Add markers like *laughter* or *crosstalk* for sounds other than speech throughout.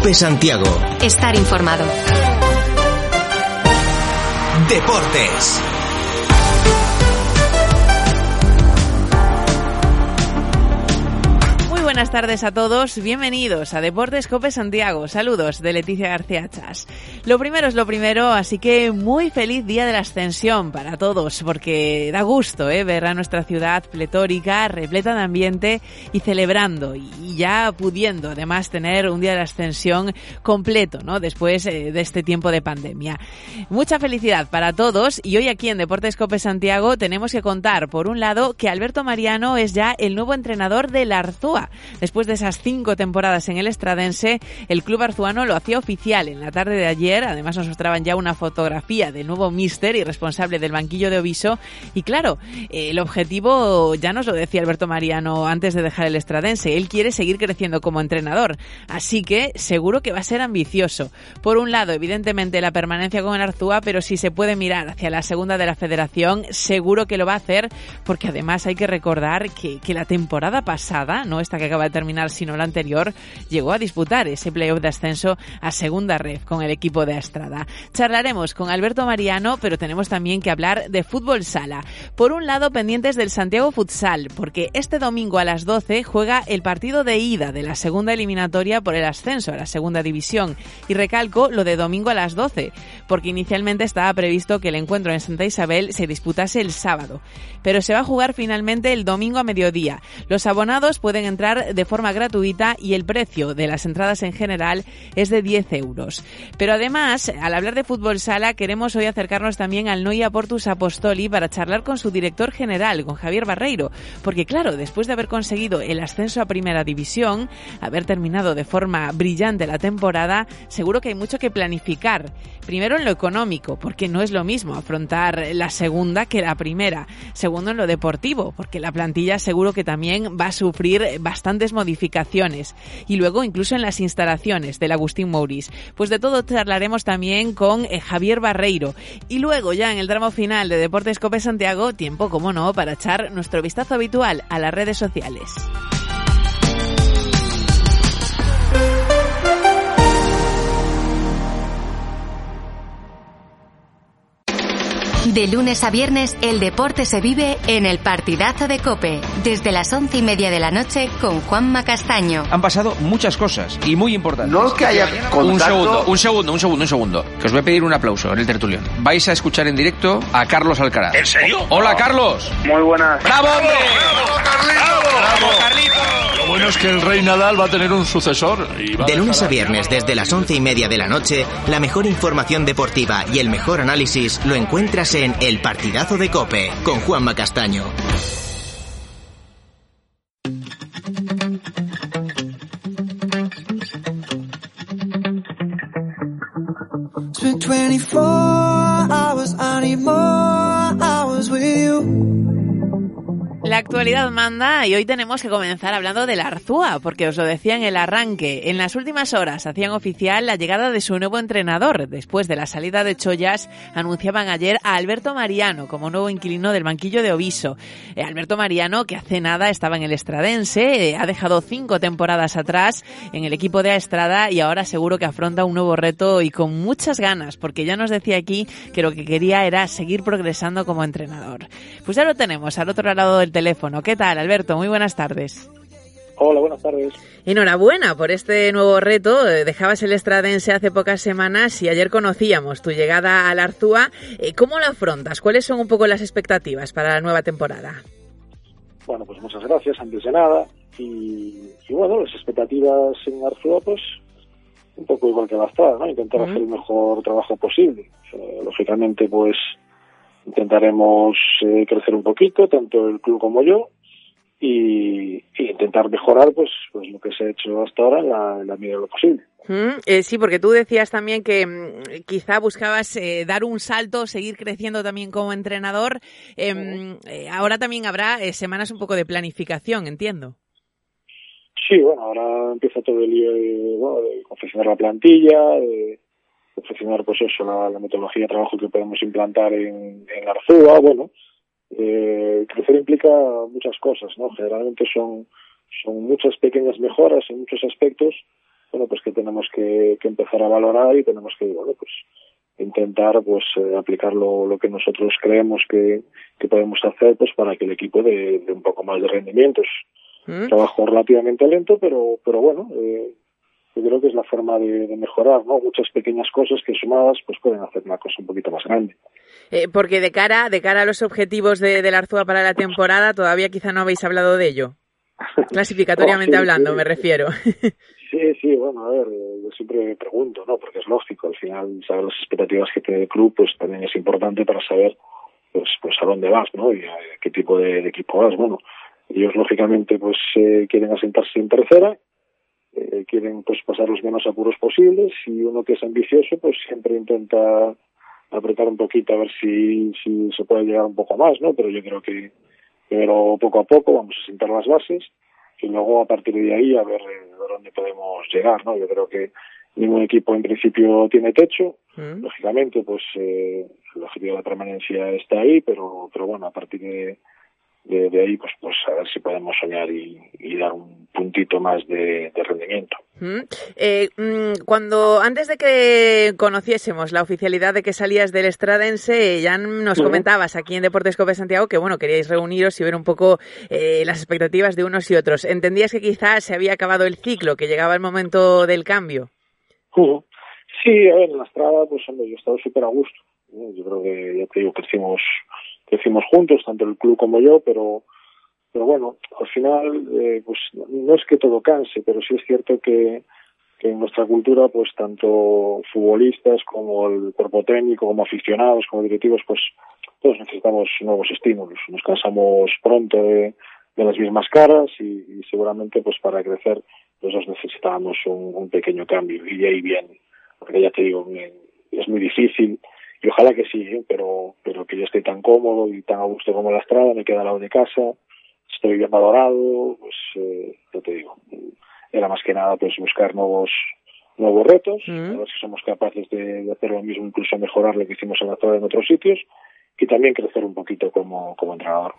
Cope Santiago. Estar informado. Deportes. Buenas tardes a todos. Bienvenidos a Deportes Cope Santiago. Saludos de Leticia García Chas. Lo primero es lo primero, así que muy feliz día de la ascensión para todos, porque da gusto ¿eh? ver a nuestra ciudad pletórica, repleta de ambiente y celebrando y ya pudiendo además tener un día de la ascensión completo, ¿no? Después eh, de este tiempo de pandemia. Mucha felicidad para todos y hoy aquí en Deportes Cope Santiago tenemos que contar, por un lado, que Alberto Mariano es ya el nuevo entrenador del Arzúa. Después de esas cinco temporadas en el Estradense, el club arzuano lo hacía oficial en la tarde de ayer. Además nos mostraban ya una fotografía del nuevo míster y responsable del banquillo de Oviso. Y claro, el objetivo ya nos lo decía Alberto Mariano antes de dejar el Estradense. Él quiere seguir creciendo como entrenador. Así que seguro que va a ser ambicioso. Por un lado, evidentemente la permanencia con el Arzúa, pero si se puede mirar hacia la segunda de la federación, seguro que lo va a hacer porque además hay que recordar que, que la temporada pasada, no esta que acaba de terminar, sino la anterior, llegó a disputar ese playoff de ascenso a segunda red con el equipo de Estrada. Charlaremos con Alberto Mariano, pero tenemos también que hablar de fútbol sala. Por un lado, pendientes del Santiago Futsal, porque este domingo a las 12 juega el partido de ida de la segunda eliminatoria por el ascenso a la segunda división. Y recalco lo de domingo a las 12, porque inicialmente estaba previsto que el encuentro en Santa Isabel se disputase el sábado. Pero se va a jugar finalmente el domingo a mediodía. Los abonados pueden entrar de forma gratuita y el precio de las entradas en general es de 10 euros. Pero además, al hablar de fútbol sala, queremos hoy acercarnos también al Noia Portus Apostoli para charlar con su director general, con Javier Barreiro, porque claro, después de haber conseguido el ascenso a Primera División, haber terminado de forma brillante la temporada, seguro que hay mucho que planificar. Primero en lo económico, porque no es lo mismo afrontar la segunda que la primera. Segundo en lo deportivo, porque la plantilla seguro que también va a sufrir bastante modificaciones y luego incluso en las instalaciones del Agustín Mouris. Pues de todo charlaremos también con eh, Javier Barreiro y luego ya en el drama final de Deportes Cope Santiago, tiempo como no para echar nuestro vistazo habitual a las redes sociales. De lunes a viernes, el deporte se vive en el partidazo de Cope, desde las once y media de la noche con Juanma Castaño. Han pasado muchas cosas y muy importantes. No es que haya contacto... Un segundo, un segundo, un segundo, un segundo. Que os voy a pedir un aplauso en el tertulión. Vais a escuchar en directo a Carlos Alcaraz. ¿En serio? Hola, Carlos. Muy buenas. ¡Bravo, hombre! ¡Bravo, Carlitos! ¡Bravo, Carlitos! Bueno es que el rey Nadal va a tener un sucesor. Y va De lunes a viernes, desde las once y media de la noche, la mejor información deportiva y el mejor análisis lo encuentras en El Partidazo de Cope, con Juanma Castaño. Spent 24 actualidad manda y hoy tenemos que comenzar hablando del Arzúa, porque os lo decía en el arranque. En las últimas horas hacían oficial la llegada de su nuevo entrenador. Después de la salida de Chollas, anunciaban ayer a Alberto Mariano como nuevo inquilino del banquillo de Oviso. Eh, Alberto Mariano, que hace nada estaba en el Estradense, eh, ha dejado cinco temporadas atrás en el equipo de Estrada y ahora seguro que afronta un nuevo reto y con muchas ganas, porque ya nos decía aquí que lo que quería era seguir progresando como entrenador. Pues ya lo tenemos al otro lado del teléfono. ¿Qué tal, Alberto? Muy buenas tardes. Hola, buenas tardes. Enhorabuena por este nuevo reto. Eh, Dejabas el Estradense hace pocas semanas y ayer conocíamos tu llegada al Arzúa. Eh, ¿Cómo lo afrontas? ¿Cuáles son un poco las expectativas para la nueva temporada? Bueno, pues muchas gracias, antes de nada. Y, y bueno, las expectativas en Arzúa, pues un poco igual que la ¿no? Intentar hacer el mejor trabajo posible. O sea, lógicamente, pues intentaremos eh, crecer un poquito, tanto el club como yo, y, y intentar mejorar pues, pues lo que se ha hecho hasta ahora en la, en la medida de lo posible. Mm, eh, sí, porque tú decías también que mm, quizá buscabas eh, dar un salto, seguir creciendo también como entrenador. Em, eh, ahora también habrá eh, semanas un poco de planificación, entiendo. Sí, bueno, ahora empieza todo el lío de, bueno, de confeccionar la plantilla, de confeccionar pues eso, la, la metodología de trabajo que podemos implantar en, en Arzúa, bueno, eh, crecer implica muchas cosas, ¿no? Generalmente son, son muchas pequeñas mejoras en muchos aspectos bueno, pues que tenemos que, que empezar a valorar y tenemos que, bueno, pues intentar pues eh, aplicar lo, lo, que nosotros creemos que, que, podemos hacer pues para que el equipo dé, un poco más de rendimientos. ¿Mm? Trabajo relativamente lento, pero, pero bueno, eh, yo creo que es la forma de, de, mejorar, ¿no? Muchas pequeñas cosas que sumadas pues pueden hacer una cosa un poquito más grande. Eh, porque de cara, de cara a los objetivos de, de la Arzúa para la temporada, todavía quizá no habéis hablado de ello. *laughs* Clasificatoriamente oh, sí, hablando, sí. me refiero. *laughs* Sí, sí, bueno, a ver, yo siempre me pregunto, ¿no? Porque es lógico, al final saber las expectativas que tiene el club, pues también es importante para saber, pues, pues a dónde vas, ¿no? Y a qué tipo de, de equipo vas. Bueno, ellos lógicamente, pues eh, quieren asentarse en tercera, eh, quieren pues pasar los menos apuros posibles y uno que es ambicioso, pues siempre intenta apretar un poquito a ver si, si se puede llegar un poco más, ¿no? Pero yo creo que primero poco a poco vamos a sentar las bases y luego a partir de ahí a ver eh, dónde podemos llegar, ¿no? Yo creo que ningún equipo en principio tiene techo, mm. lógicamente pues eh, el objetivo de la permanencia está ahí, pero pero bueno, a partir de, de, de ahí pues pues a ver si podemos soñar y, y dar un puntito más de, de rendimiento. Mm. Eh, mm, cuando antes de que conociésemos la oficialidad de que salías del Estradense, ya nos uh -huh. comentabas aquí en Deportes Cope Santiago que bueno queríais reuniros y ver un poco eh, las expectativas de unos y otros. ¿Entendías que quizás se había acabado el ciclo, que llegaba el momento del cambio? Uh -huh. Sí, a ver, en la Estrada, pues hombre, yo he estado súper a gusto. Yo creo que, ya te digo, crecimos, crecimos juntos, tanto el club como yo, pero pero bueno, al final, eh, pues no es que todo canse, pero sí es cierto que, que en nuestra cultura, pues tanto futbolistas como el cuerpo técnico, como aficionados, como directivos, pues todos necesitamos nuevos estímulos. Nos cansamos pronto de, de las mismas caras y, y, seguramente, pues para crecer, pues necesitábamos un, un pequeño cambio y de ahí viene. Porque ya te digo, es muy difícil y ojalá que sí, ¿eh? pero, pero que yo esté tan cómodo y tan a gusto como en la estrada, me queda al lado de casa estoy bien valorado, pues eh, ya te digo, era más que nada pues buscar nuevos nuevos retos, a ver si somos capaces de, de, hacer lo mismo, incluso mejorar lo que hicimos en la zona en otros sitios y también crecer un poquito como, como entrenador.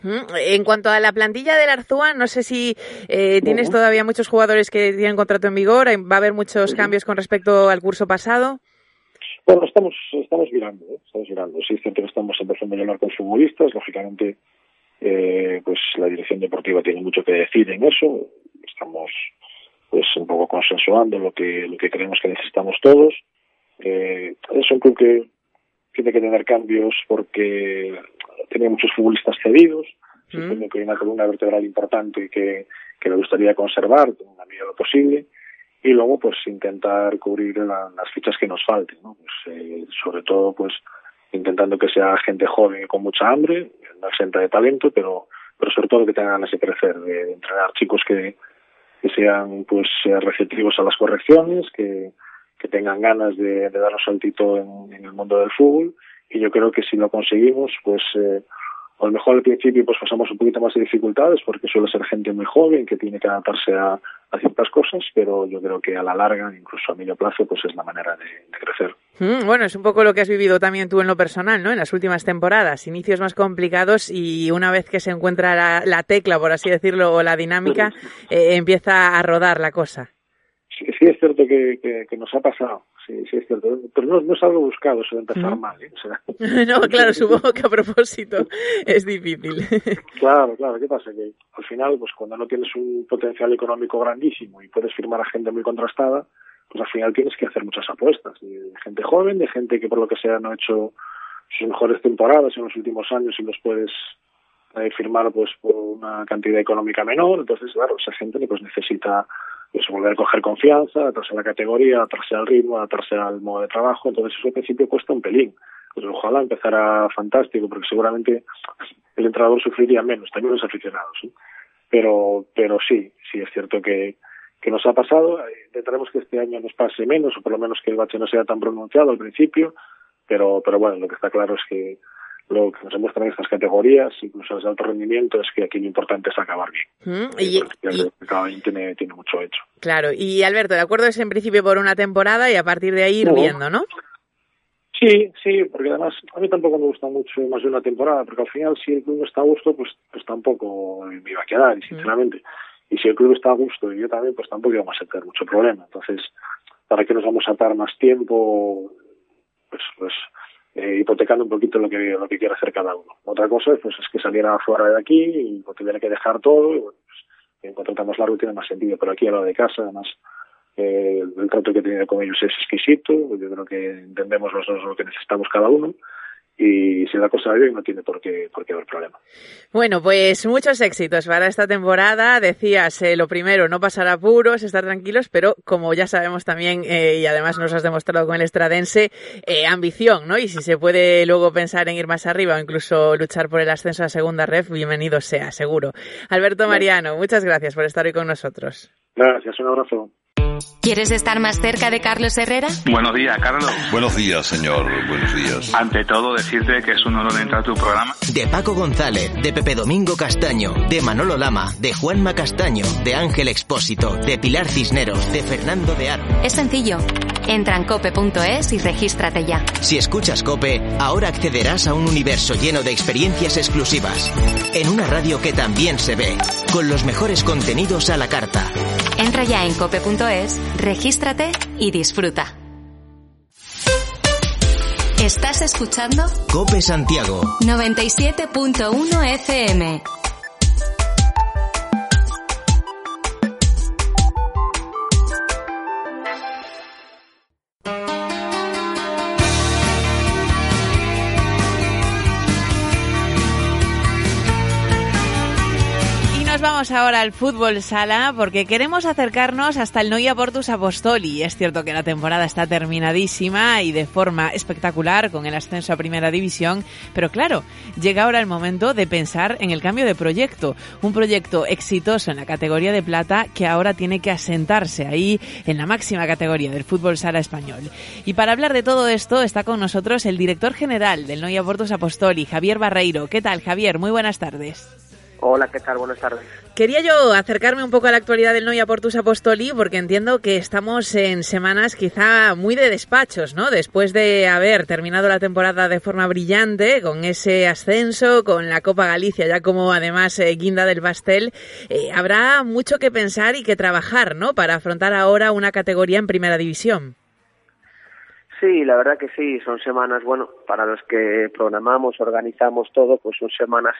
En cuanto a la plantilla del Arzúa, no sé si eh, tienes uh -huh. todavía muchos jugadores que tienen contrato en vigor, va a haber muchos cambios con respecto al curso pasado. Bueno, estamos, estamos mirando, ¿eh? estamos mirando. Sí, es cierto que estamos empezando a hablar con futbolistas, lógicamente eh, pues la dirección deportiva tiene mucho que decir en eso. Estamos pues un poco consensuando lo que lo que creemos que necesitamos todos. Eh, es un club que tiene que tener cambios porque tenía muchos futbolistas cedidos. Mm. que hay una columna vertebral importante que, que me gustaría conservar en la medida de lo posible y luego pues intentar cubrir la, las fichas que nos falten, ¿no? Pues, eh, sobre todo pues intentando que sea gente joven y con mucha hambre, no exenta de talento, pero, pero sobre todo que tengan ganas de crecer, de, de entrenar chicos que, que sean pues receptivos a las correcciones, que, que tengan ganas de, de dar un saltito en, en, el mundo del fútbol y yo creo que si lo conseguimos pues eh, a lo mejor al principio pues pasamos un poquito más de dificultades porque suele ser gente muy joven que tiene que adaptarse a, a ciertas cosas, pero yo creo que a la larga, incluso a medio plazo, pues es la manera de, de crecer. Mm, bueno, es un poco lo que has vivido también tú en lo personal, ¿no? En las últimas temporadas, inicios más complicados y una vez que se encuentra la, la tecla, por así decirlo, o la dinámica, eh, empieza a rodar la cosa. Sí, sí es cierto que, que, que nos ha pasado sí, sí es cierto. Pero no, no es algo buscado eso de empezar ¿Mm? mal. ¿eh? O sea, *laughs* no, *laughs* claro, supongo que a propósito es difícil. *laughs* claro, claro. ¿Qué pasa? Que al final, pues cuando no tienes un potencial económico grandísimo y puedes firmar a gente muy contrastada, pues al final tienes que hacer muchas apuestas. De gente joven, de gente que por lo que sea no ha hecho sus mejores temporadas en los últimos años y los puedes eh, firmar pues por una cantidad económica menor. Entonces, claro, esa gente pues necesita pues volver a coger confianza, adaptarse a la categoría, adaptarse al ritmo, adaptarse al modo de trabajo, entonces eso al principio cuesta un pelín. Pues ojalá empezara fantástico, porque seguramente el entrenador sufriría menos, también los aficionados. ¿sí? Pero, pero sí, sí es cierto que, que nos ha pasado. Intentaremos que este año nos pase menos, o por lo menos que el bache no sea tan pronunciado al principio, pero, pero bueno, lo que está claro es que lo que nos demuestran estas categorías, incluso desde alto rendimiento, es que aquí lo importante es acabar bien. Mm, y, y, cada año tiene, tiene mucho hecho. Claro, y Alberto, de acuerdo es en principio por una temporada y a partir de ahí ir no. viendo, ¿no? Sí, sí, porque además a mí tampoco me gusta mucho más de una temporada, porque al final si el club no está a gusto, pues, pues tampoco me iba a quedar, y sinceramente. Mm. y si el club está a gusto y yo también, pues tampoco vamos a tener mucho problema. Entonces, ¿para qué nos vamos a atar más tiempo? Pues, pues eh, hipotecando un poquito lo que lo que quiere hacer cada uno. Otra cosa pues, es que saliera fuera de aquí y pues, tuviera que dejar todo. Y, bueno, pues, en largo tiene más sentido, pero aquí a lo de casa, además, eh, el trato que he tenido con ellos es exquisito. Yo creo que entendemos los dos lo que necesitamos cada uno y si la cosa bien no tiene por qué, por qué haber problema. Bueno, pues muchos éxitos para esta temporada. Decías, eh, lo primero, no pasar apuros, estar tranquilos, pero como ya sabemos también, eh, y además nos has demostrado con el estradense, eh, ambición, ¿no? Y si se puede luego pensar en ir más arriba o incluso luchar por el ascenso a segunda ref, bienvenido sea, seguro. Alberto Mariano, muchas gracias por estar hoy con nosotros. Gracias, un abrazo. ¿Quieres estar más cerca de Carlos Herrera? Buenos días, Carlos. Buenos días, señor. Buenos días. Ante todo, decirte que es un honor entrar a tu programa. De Paco González, de Pepe Domingo Castaño, de Manolo Lama, de Juanma Castaño, de Ángel Expósito, de Pilar Cisneros, de Fernando de Aro. Es sencillo. Entra en cope.es y regístrate ya. Si escuchas Cope, ahora accederás a un universo lleno de experiencias exclusivas. En una radio que también se ve, con los mejores contenidos a la carta. Entra ya en cope.es, regístrate y disfruta. ¿Estás escuchando? Cope Santiago. 97.1 FM. Ahora al fútbol sala porque queremos acercarnos hasta el Noia Portus Apostoli. Es cierto que la temporada está terminadísima y de forma espectacular con el ascenso a Primera División, pero claro, llega ahora el momento de pensar en el cambio de proyecto. Un proyecto exitoso en la categoría de plata que ahora tiene que asentarse ahí en la máxima categoría del fútbol sala español. Y para hablar de todo esto está con nosotros el director general del Noia Portus Apostoli, Javier Barreiro. ¿Qué tal, Javier? Muy buenas tardes. Hola, ¿qué tal? Buenas tardes. Quería yo acercarme un poco a la actualidad del Noia Portus Apostoli porque entiendo que estamos en semanas quizá muy de despachos, ¿no? Después de haber terminado la temporada de forma brillante con ese ascenso, con la Copa Galicia ya como además eh, guinda del pastel, eh, habrá mucho que pensar y que trabajar, ¿no? Para afrontar ahora una categoría en Primera División. Sí, la verdad que sí, son semanas, bueno, para los que programamos, organizamos todo, pues son semanas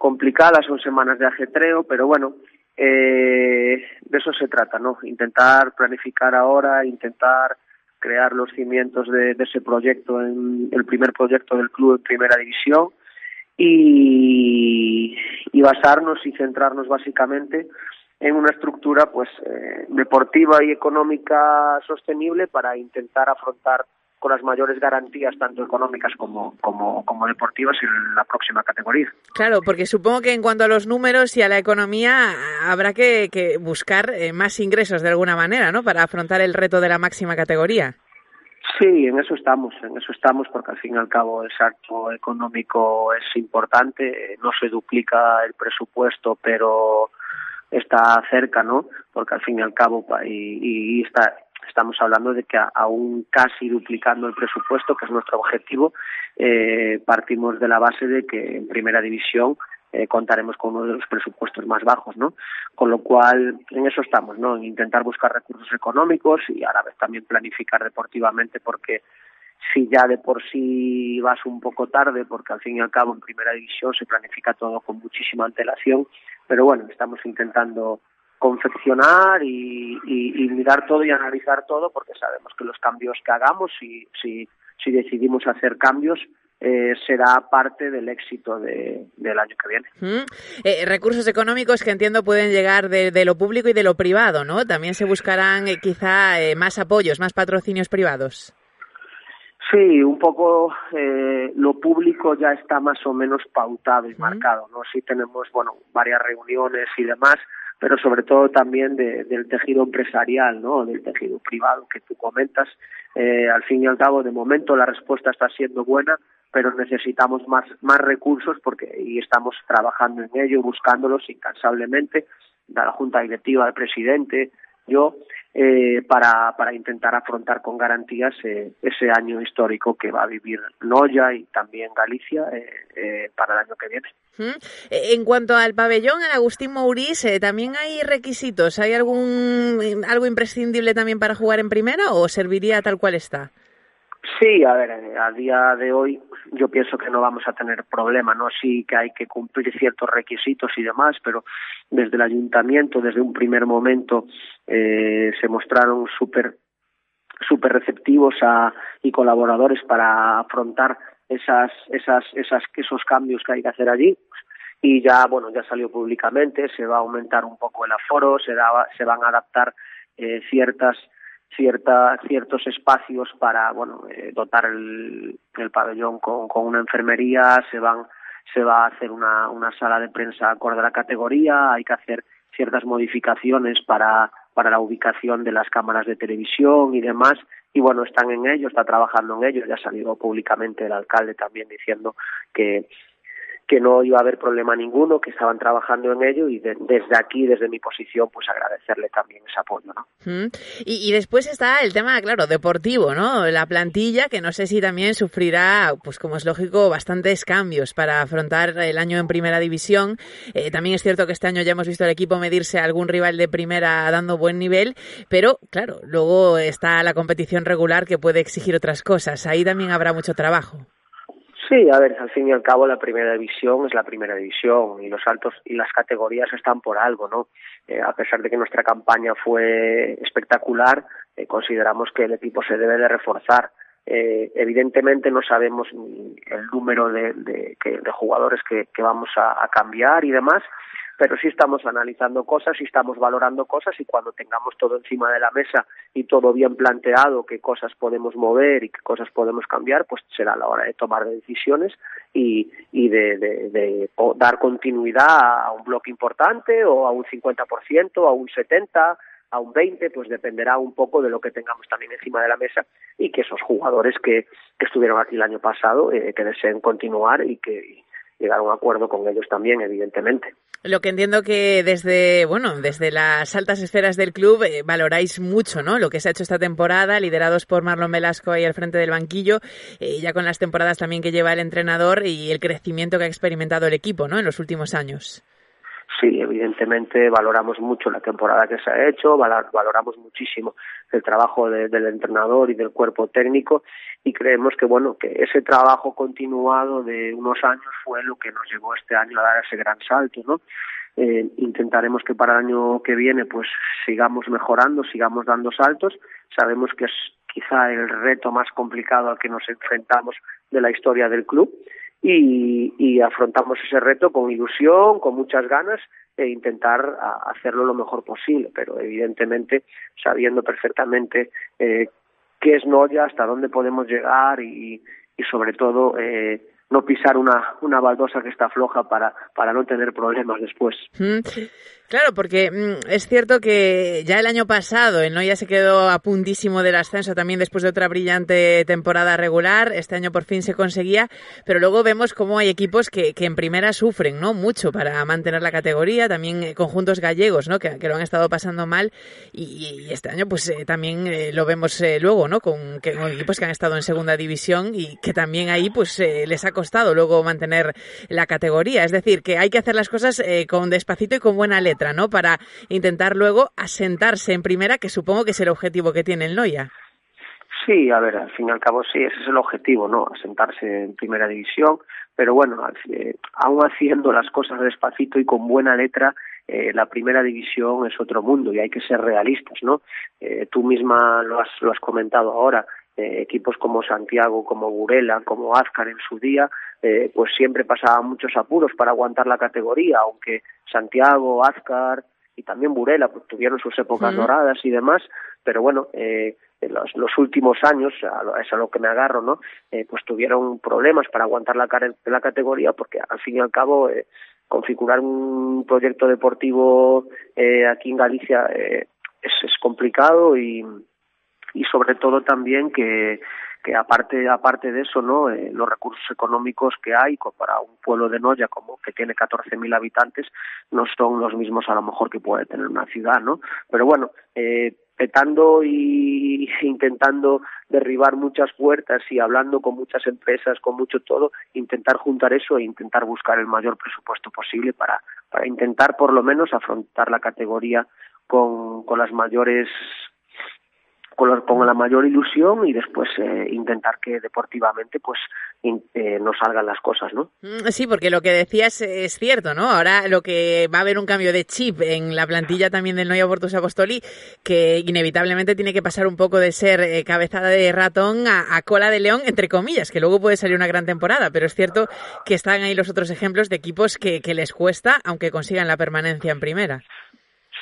complicadas, son semanas de ajetreo, pero bueno, eh, de eso se trata, ¿no? Intentar planificar ahora, intentar crear los cimientos de, de, ese proyecto, en el primer proyecto del club en primera división y, y basarnos y centrarnos básicamente en una estructura pues eh, deportiva y económica sostenible para intentar afrontar con las mayores garantías, tanto económicas como, como, como deportivas, en la próxima categoría. Claro, porque supongo que en cuanto a los números y a la economía, habrá que, que buscar eh, más ingresos de alguna manera, ¿no? Para afrontar el reto de la máxima categoría. Sí, en eso estamos, en eso estamos, porque al fin y al cabo el salto económico es importante, no se duplica el presupuesto, pero está cerca, ¿no? Porque al fin y al cabo, y, y está, estamos hablando de que aún casi duplicando el presupuesto, que es nuestro objetivo, eh, partimos de la base de que en primera división eh, contaremos con uno de los presupuestos más bajos, ¿no? Con lo cual, en eso estamos, ¿no? En intentar buscar recursos económicos y a la vez también planificar deportivamente porque si ya de por sí vas un poco tarde, porque al fin y al cabo en primera división se planifica todo con muchísima antelación, pero bueno, estamos intentando confeccionar y, y, y, mirar todo y analizar todo porque sabemos que los cambios que hagamos si, si, si decidimos hacer cambios eh, será parte del éxito de, del año que viene. Mm. Eh, recursos económicos que entiendo pueden llegar de, de, lo público y de lo privado, ¿no? También se buscarán eh, quizá eh, más apoyos, más patrocinios privados. Sí, un poco eh, lo público ya está más o menos pautado y mm. marcado, ¿no? Sí tenemos, bueno, varias reuniones y demás, pero sobre todo también de, del tejido empresarial, ¿no? Del tejido privado que tú comentas. Eh, al fin y al cabo, de momento la respuesta está siendo buena, pero necesitamos más, más recursos porque y estamos trabajando en ello, buscándolos incansablemente, la Junta Directiva, el presidente, yo, eh, para, para intentar afrontar con garantías eh, ese año histórico que va a vivir Noya y también Galicia eh, eh para el año que viene. En cuanto al pabellón, al Agustín Mauriz, ¿también hay requisitos? ¿Hay algún algo imprescindible también para jugar en primera o serviría tal cual está? Sí, a ver, a día de hoy yo pienso que no vamos a tener problema, ¿no? Sí que hay que cumplir ciertos requisitos y demás, pero desde el ayuntamiento, desde un primer momento, eh, se mostraron súper super receptivos a, y colaboradores para afrontar esas, esas, esas, esos cambios que hay que hacer allí y ya bueno ya salió públicamente se va a aumentar un poco el aforo se, se van a adaptar eh, ciertas cierta, ciertos espacios para bueno eh, dotar el, el pabellón con, con, una enfermería se van se va a hacer una, una sala de prensa acorde a la categoría hay que hacer ciertas modificaciones para para la ubicación de las cámaras de televisión y demás y bueno están en ello está trabajando en ello ya ha salido públicamente el alcalde también diciendo que que no iba a haber problema ninguno, que estaban trabajando en ello y desde aquí, desde mi posición, pues agradecerle también ese apoyo, ¿no? y, y, después está el tema, claro, deportivo, ¿no? La plantilla, que no sé si también sufrirá, pues como es lógico, bastantes cambios para afrontar el año en primera división. Eh, también es cierto que este año ya hemos visto al equipo medirse a algún rival de primera dando buen nivel, pero claro, luego está la competición regular que puede exigir otras cosas. Ahí también habrá mucho trabajo. Sí, a ver, al fin y al cabo la primera división es la primera división y los altos y las categorías están por algo, ¿no? Eh, a pesar de que nuestra campaña fue espectacular, eh, consideramos que el equipo se debe de reforzar. Eh, evidentemente no sabemos el número de, de, jugadores que, vamos a cambiar y demás, pero sí estamos analizando cosas y estamos valorando cosas y cuando tengamos todo encima de la mesa y todo bien planteado, qué cosas podemos mover y qué cosas podemos cambiar, pues será la hora de tomar decisiones y, y de, de, de dar continuidad a un bloque importante o a un 50%, a un 70%, a un 20, pues dependerá un poco de lo que tengamos también encima de la mesa y que esos jugadores que, que estuvieron aquí el año pasado, eh, que deseen continuar y que llegar a un acuerdo con ellos también, evidentemente. Lo que entiendo que desde, bueno, desde las altas esferas del club eh, valoráis mucho, ¿no? Lo que se ha hecho esta temporada, liderados por Marlon Velasco ahí al frente del banquillo, eh, ya con las temporadas también que lleva el entrenador y el crecimiento que ha experimentado el equipo, ¿no? En los últimos años. Sí, evidentemente valoramos mucho la temporada que se ha hecho, valoramos muchísimo el trabajo del entrenador y del cuerpo técnico y creemos que bueno que ese trabajo continuado de unos años fue lo que nos llevó este año a dar ese gran salto no eh, intentaremos que para el año que viene pues sigamos mejorando sigamos dando saltos. Sabemos que es quizá el reto más complicado al que nos enfrentamos de la historia del club y, y afrontamos ese reto con ilusión con muchas ganas e intentar hacerlo lo mejor posible pero evidentemente sabiendo perfectamente eh, qué es Noya, hasta dónde podemos llegar y, y sobre todo eh, no pisar una, una baldosa que está floja para, para no tener problemas después. Claro, porque mm, es cierto que ya el año pasado el Noya se quedó a puntísimo del ascenso también después de otra brillante temporada regular. Este año por fin se conseguía, pero luego vemos cómo hay equipos que, que en primera sufren ¿no? mucho para mantener la categoría, también eh, conjuntos gallegos ¿no? que, que lo han estado pasando mal y, este año pues eh, también eh, lo vemos eh, luego ¿no? Con, que, con equipos que han estado en segunda división y que también ahí pues les ha costado luego mantener la categoría. Es decir, que hay que hacer las cosas con despacito y con buena letra. ¿No? Para intentar luego asentarse en primera, que supongo que es el objetivo que tiene el Noya. Sí, a ver, al fin y al cabo sí, ese es el objetivo, ¿no? Asentarse en primera división, pero bueno, eh, aún haciendo las cosas despacito y con buena letra, eh, la primera división es otro mundo y hay que ser realistas, ¿no? Eh, tú misma lo has, lo has comentado ahora, eh, equipos como Santiago, como Burela, como Azcar en su día, eh, pues siempre pasaban muchos apuros para aguantar la categoría, aunque Santiago, Azcar y también Burela pues, tuvieron sus épocas doradas y demás, pero bueno, eh, en los, los últimos años, a, es a lo que me agarro, ¿no? Eh, pues tuvieron problemas para aguantar la, la categoría porque al fin y al cabo eh, configurar un proyecto deportivo eh, aquí en Galicia eh, es, es complicado y, y sobre todo también que que aparte aparte de eso no eh, los recursos económicos que hay para un pueblo de Noya como que tiene 14.000 habitantes no son los mismos a lo mejor que puede tener una ciudad no pero bueno eh, respetando y *laughs* intentando derribar muchas puertas y hablando con muchas empresas, con mucho todo, intentar juntar eso e intentar buscar el mayor presupuesto posible para, para intentar por lo menos afrontar la categoría con, con las mayores con, la mayor ilusión y después eh, intentar que deportivamente pues eh, nos salgan las cosas, ¿no? Mm, sí, porque lo que decías es cierto, ¿no? Ahora lo que va a haber un cambio de chip en la plantilla también del Noia Portus Apostoli, que inevitablemente tiene que pasar un poco de ser eh, cabezada de ratón a, cola de león, entre comillas, que luego puede salir una gran temporada, pero es cierto que están ahí los otros ejemplos de equipos que, que les cuesta, aunque consigan la permanencia en primera.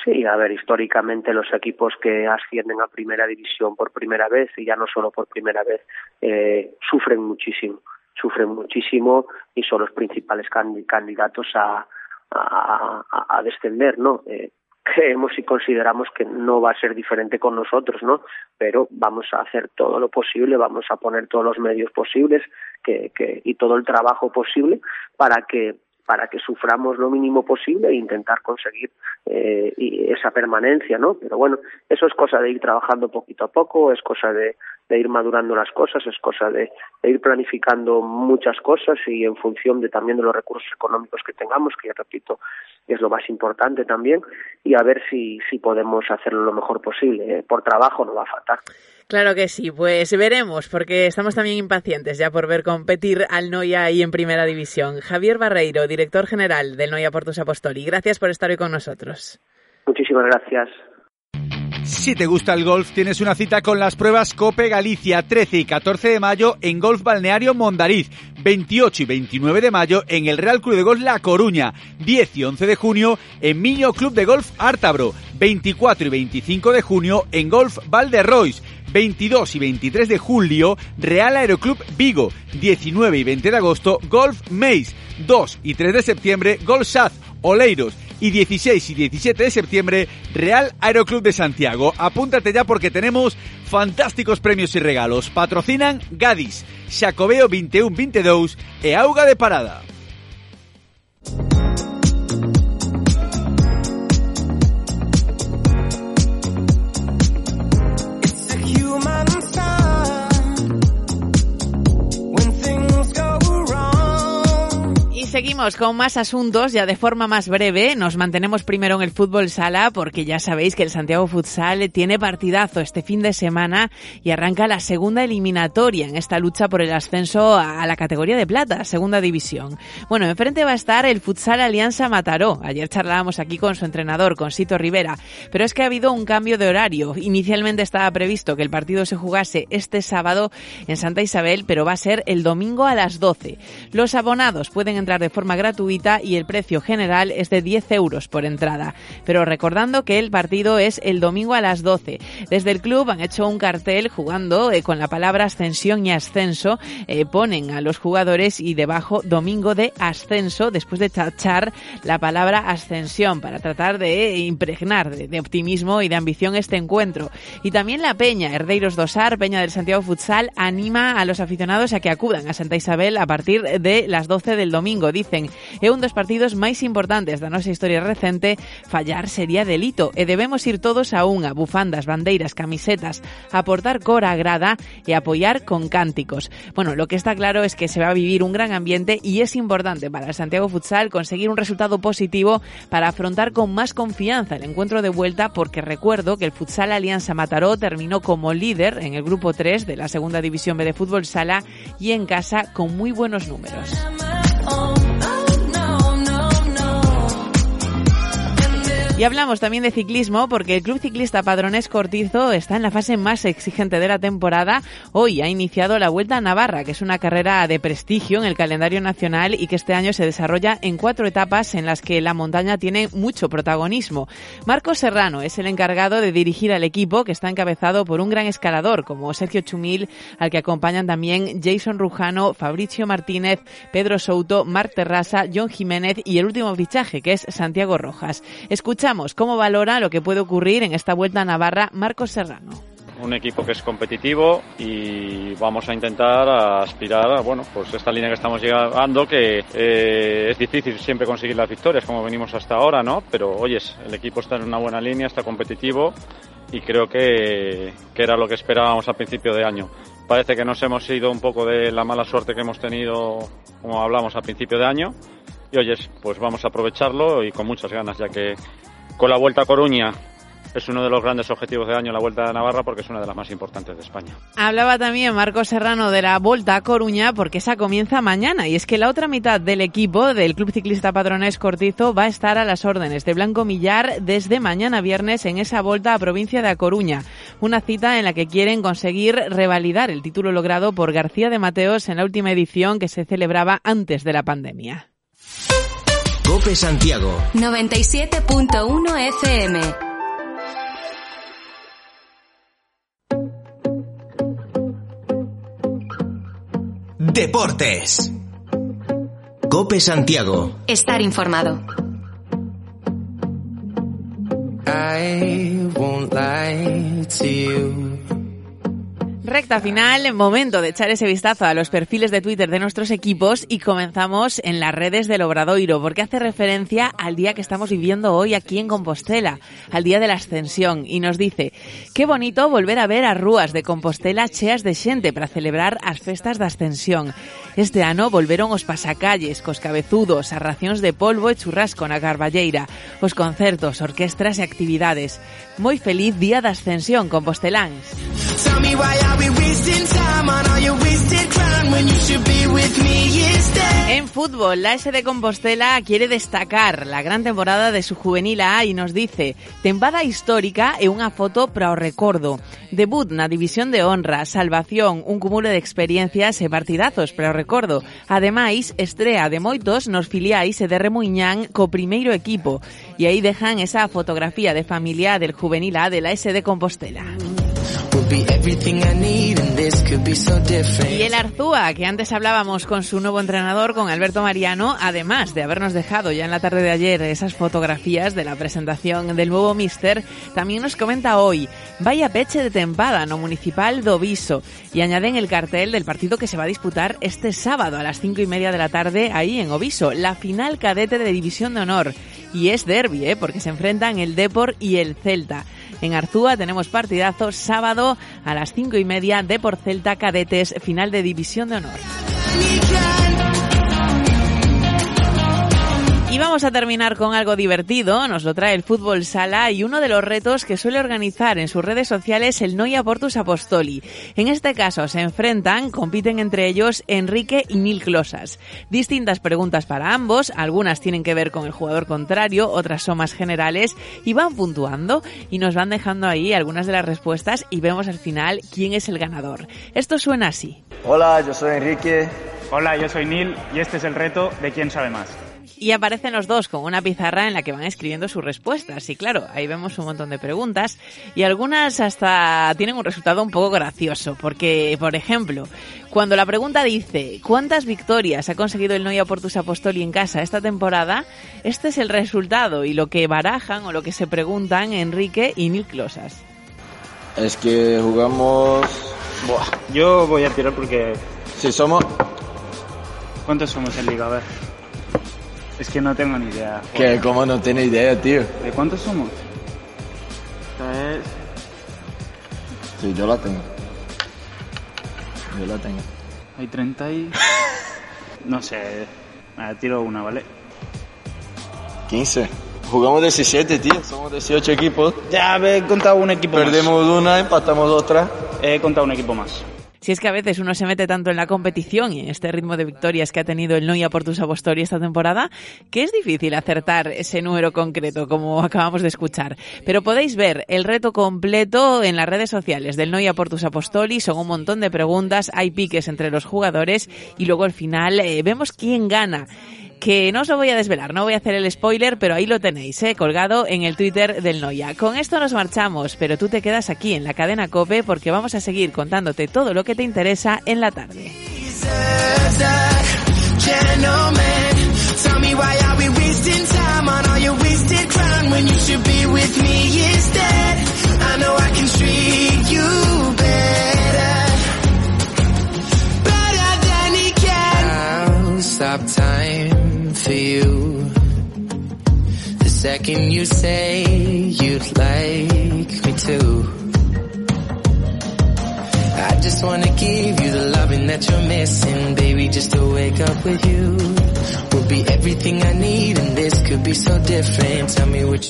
Sí, a ver, históricamente los equipos que ascienden a primera división por primera vez, y ya no solo por primera vez, eh, sufren muchísimo, sufren muchísimo y son los principales candidatos a, a, a descender, ¿no? Eh, creemos y consideramos que no va a ser diferente con nosotros, ¿no? Pero vamos a hacer todo lo posible, vamos a poner todos los medios posibles que, que, y todo el trabajo posible para que para que suframos lo mínimo posible e intentar conseguir eh, esa permanencia, ¿no? Pero bueno, eso es cosa de ir trabajando poquito a poco, es cosa de, de ir madurando las cosas, es cosa de, ir planificando muchas cosas y en función de también de los recursos económicos que tengamos, que ya repito, es lo más importante también, y a ver si, si podemos hacerlo lo mejor posible. ¿eh? Por trabajo no va a faltar. Claro que sí, pues veremos, porque estamos también impacientes ya por ver competir al Noia ahí en Primera División. Javier Barreiro, director general del Noia Portus Apostoli, gracias por estar hoy con nosotros. Muchísimas gracias. Si te gusta el golf, tienes una cita con las pruebas Cope Galicia 13 y 14 de mayo en Golf Balneario Mondariz, 28 y 29 de mayo en el Real Club de Golf La Coruña, 10 y 11 de junio en Miño Club de Golf Ártabro, 24 y 25 de junio en Golf Valderrois, 22 y 23 de julio Real Aeroclub Vigo, 19 y 20 de agosto Golf Maze, 2 y 3 de septiembre Golf Saz, Oleiros y 16 y 17 de septiembre Real Aeroclub de Santiago. Apúntate ya porque tenemos fantásticos premios y regalos. Patrocinan Gadis, Xacobeo 21-22 e Auga de Parada. Seguimos con más asuntos, ya de forma más breve. Nos mantenemos primero en el fútbol sala, porque ya sabéis que el Santiago Futsal tiene partidazo este fin de semana y arranca la segunda eliminatoria en esta lucha por el ascenso a la categoría de plata, segunda división. Bueno, enfrente va a estar el Futsal Alianza Mataró. Ayer charlábamos aquí con su entrenador, con Sito Rivera, pero es que ha habido un cambio de horario. Inicialmente estaba previsto que el partido se jugase este sábado en Santa Isabel, pero va a ser el domingo a las 12. Los abonados pueden entrar de forma gratuita y el precio general es de 10 euros por entrada. Pero recordando que el partido es el domingo a las 12. Desde el club han hecho un cartel jugando eh, con la palabra ascensión y ascenso. Eh, ponen a los jugadores y debajo domingo de ascenso después de tachar la palabra ascensión para tratar de impregnar de, optimismo y de ambición este encuentro. Y también la Peña, Herdeiros Dosar, Peña del Santiago Futsal, anima a los aficionados a que acudan a Santa Isabel a partir de las 12 del domingo dicen é un dos partidos máis importantes da nosa historia recente, fallar sería delito e debemos ir todos a unha, bufandas, bandeiras, camisetas, aportar cora a grada e con cánticos. Bueno, lo que está claro es que se va a vivir un gran ambiente y es importante para el Santiago Futsal conseguir un resultado positivo para afrontar con más confianza el encuentro de vuelta porque recuerdo que el Futsal Alianza Mataró terminó como líder en el grupo 3 de la segunda división B de fútbol sala y en casa con muy buenos números. Y hablamos también de ciclismo porque el Club Ciclista Padrones Cortizo está en la fase más exigente de la temporada. Hoy ha iniciado la Vuelta a Navarra, que es una carrera de prestigio en el calendario nacional y que este año se desarrolla en cuatro etapas en las que la montaña tiene mucho protagonismo. Marcos Serrano es el encargado de dirigir al equipo que está encabezado por un gran escalador como Sergio Chumil, al que acompañan también Jason Rujano, Fabricio Martínez, Pedro Souto, Marc Terrasa, John Jiménez y el último fichaje que es Santiago Rojas. Escucha cómo valora lo que puede ocurrir en esta vuelta a Navarra Marcos Serrano. Un equipo que es competitivo y vamos a intentar aspirar a bueno pues esta línea que estamos llegando que eh, es difícil siempre conseguir las victorias como venimos hasta ahora no pero oyes el equipo está en una buena línea está competitivo y creo que, que era lo que esperábamos al principio de año. Parece que nos hemos ido un poco de la mala suerte que hemos tenido, como hablamos al principio de año, y oyes, pues vamos a aprovecharlo y con muchas ganas, ya que con la Vuelta a Coruña es uno de los grandes objetivos de año la Vuelta a Navarra porque es una de las más importantes de España. Hablaba también Marco Serrano de la Vuelta a Coruña porque esa comienza mañana y es que la otra mitad del equipo del Club Ciclista Patronés Cortizo va a estar a las órdenes de Blanco Millar desde mañana viernes en esa Vuelta a provincia de A Coruña, una cita en la que quieren conseguir revalidar el título logrado por García de Mateos en la última edición que se celebraba antes de la pandemia. Cope Santiago 97.1 FM. Deportes. Cope Santiago. Estar informado. I won't lie to you. Recta final, momento de echar ese vistazo a los perfiles de Twitter de nuestros equipos y comenzamos en las redes del Obradoiro, porque hace referencia al día que estamos viviendo hoy aquí en Compostela, al día de la ascensión, y nos dice, qué bonito volver a ver a rúas de Compostela cheas de xente para celebrar as festas da ascensión. Este ano volveron os pasacalles, cos cabezudos, as racións de polvo e churrasco na Carballeira, os concertos, orquestras e actividades. Moi feliz día da ascensión, composteláns. Tell me why are we wasting time on all your wasted crown when you should be with me instead. En fútbol, la S de Compostela quiere destacar la gran temporada de su juvenil A y nos dice tempada histórica e unha foto para o recordo. Debut na división de honra, salvación, un cúmulo de experiencias e partidazos para o recordo. Ademais, estrea de moitos nos filiais e de Remuñán co primeiro equipo. E aí dejan esa fotografía de familia del juvenil A de la S de Compostela. Y el Arzúa, que antes hablábamos con su nuevo entrenador, con Alberto Mariano, además de habernos dejado ya en la tarde de ayer esas fotografías de la presentación del nuevo Mister, también nos comenta hoy, vaya peche de tempada no municipal do Viso, y añaden el cartel del partido que se va a disputar este sábado a las cinco y media de la tarde ahí en Oviso, la final cadete de División de Honor. Y es derby, ¿eh? porque se enfrentan el Depor y el Celta. En Arzúa tenemos partidazo sábado a las cinco y media de por Celta Cadetes, final de División de Honor. Y vamos a terminar con algo divertido, nos lo trae el fútbol sala y uno de los retos que suele organizar en sus redes sociales el Noia Portus Apostoli. En este caso se enfrentan, compiten entre ellos Enrique y Nil Closas. Distintas preguntas para ambos, algunas tienen que ver con el jugador contrario, otras son más generales y van puntuando y nos van dejando ahí algunas de las respuestas y vemos al final quién es el ganador. Esto suena así. Hola, yo soy Enrique. Hola, yo soy Neil y este es el reto de quién sabe más. Y aparecen los dos con una pizarra en la que van escribiendo sus respuestas. Y claro, ahí vemos un montón de preguntas y algunas hasta tienen un resultado un poco gracioso. Porque, por ejemplo, cuando la pregunta dice ¿cuántas victorias ha conseguido el Noia Portus Apostoli en casa esta temporada? Este es el resultado y lo que barajan o lo que se preguntan Enrique y Nil Closas. Es que jugamos... Buah. Yo voy a tirar porque... Si somos... ¿Cuántos somos en liga? A ver. Es que no tengo ni idea. Que como no tiene idea, tío. ¿De cuántos somos? Es... Sí, yo la tengo. Yo la tengo. Hay 30 y... *laughs* No sé. Nada, tiro una, ¿vale? 15. Jugamos 17, tío. Somos 18 equipos. Ya he contado un equipo Perdemos una, empatamos otra. más. He contado un equipo más. Si es que a veces uno se mete tanto en la competición y en este ritmo de victorias que ha tenido el Noia Portus Apostoli esta temporada, que es difícil acertar ese número concreto, como acabamos de escuchar. Pero podéis ver el reto completo en las redes sociales del Noia Portus Apostoli. Son un montón de preguntas, hay piques entre los jugadores y luego al final eh, vemos quién gana que no os lo voy a desvelar, no voy a hacer el spoiler, pero ahí lo tenéis, ¿eh? colgado en el Twitter del Noia. Con esto nos marchamos, pero tú te quedas aquí en la cadena Cope porque vamos a seguir contándote todo lo que te interesa en la tarde. Stop time for you. The second you say you'd like me to. I just wanna give you the loving that you're missing, baby, just to wake up with you. Will be everything I need and this could be so different. Tell me what you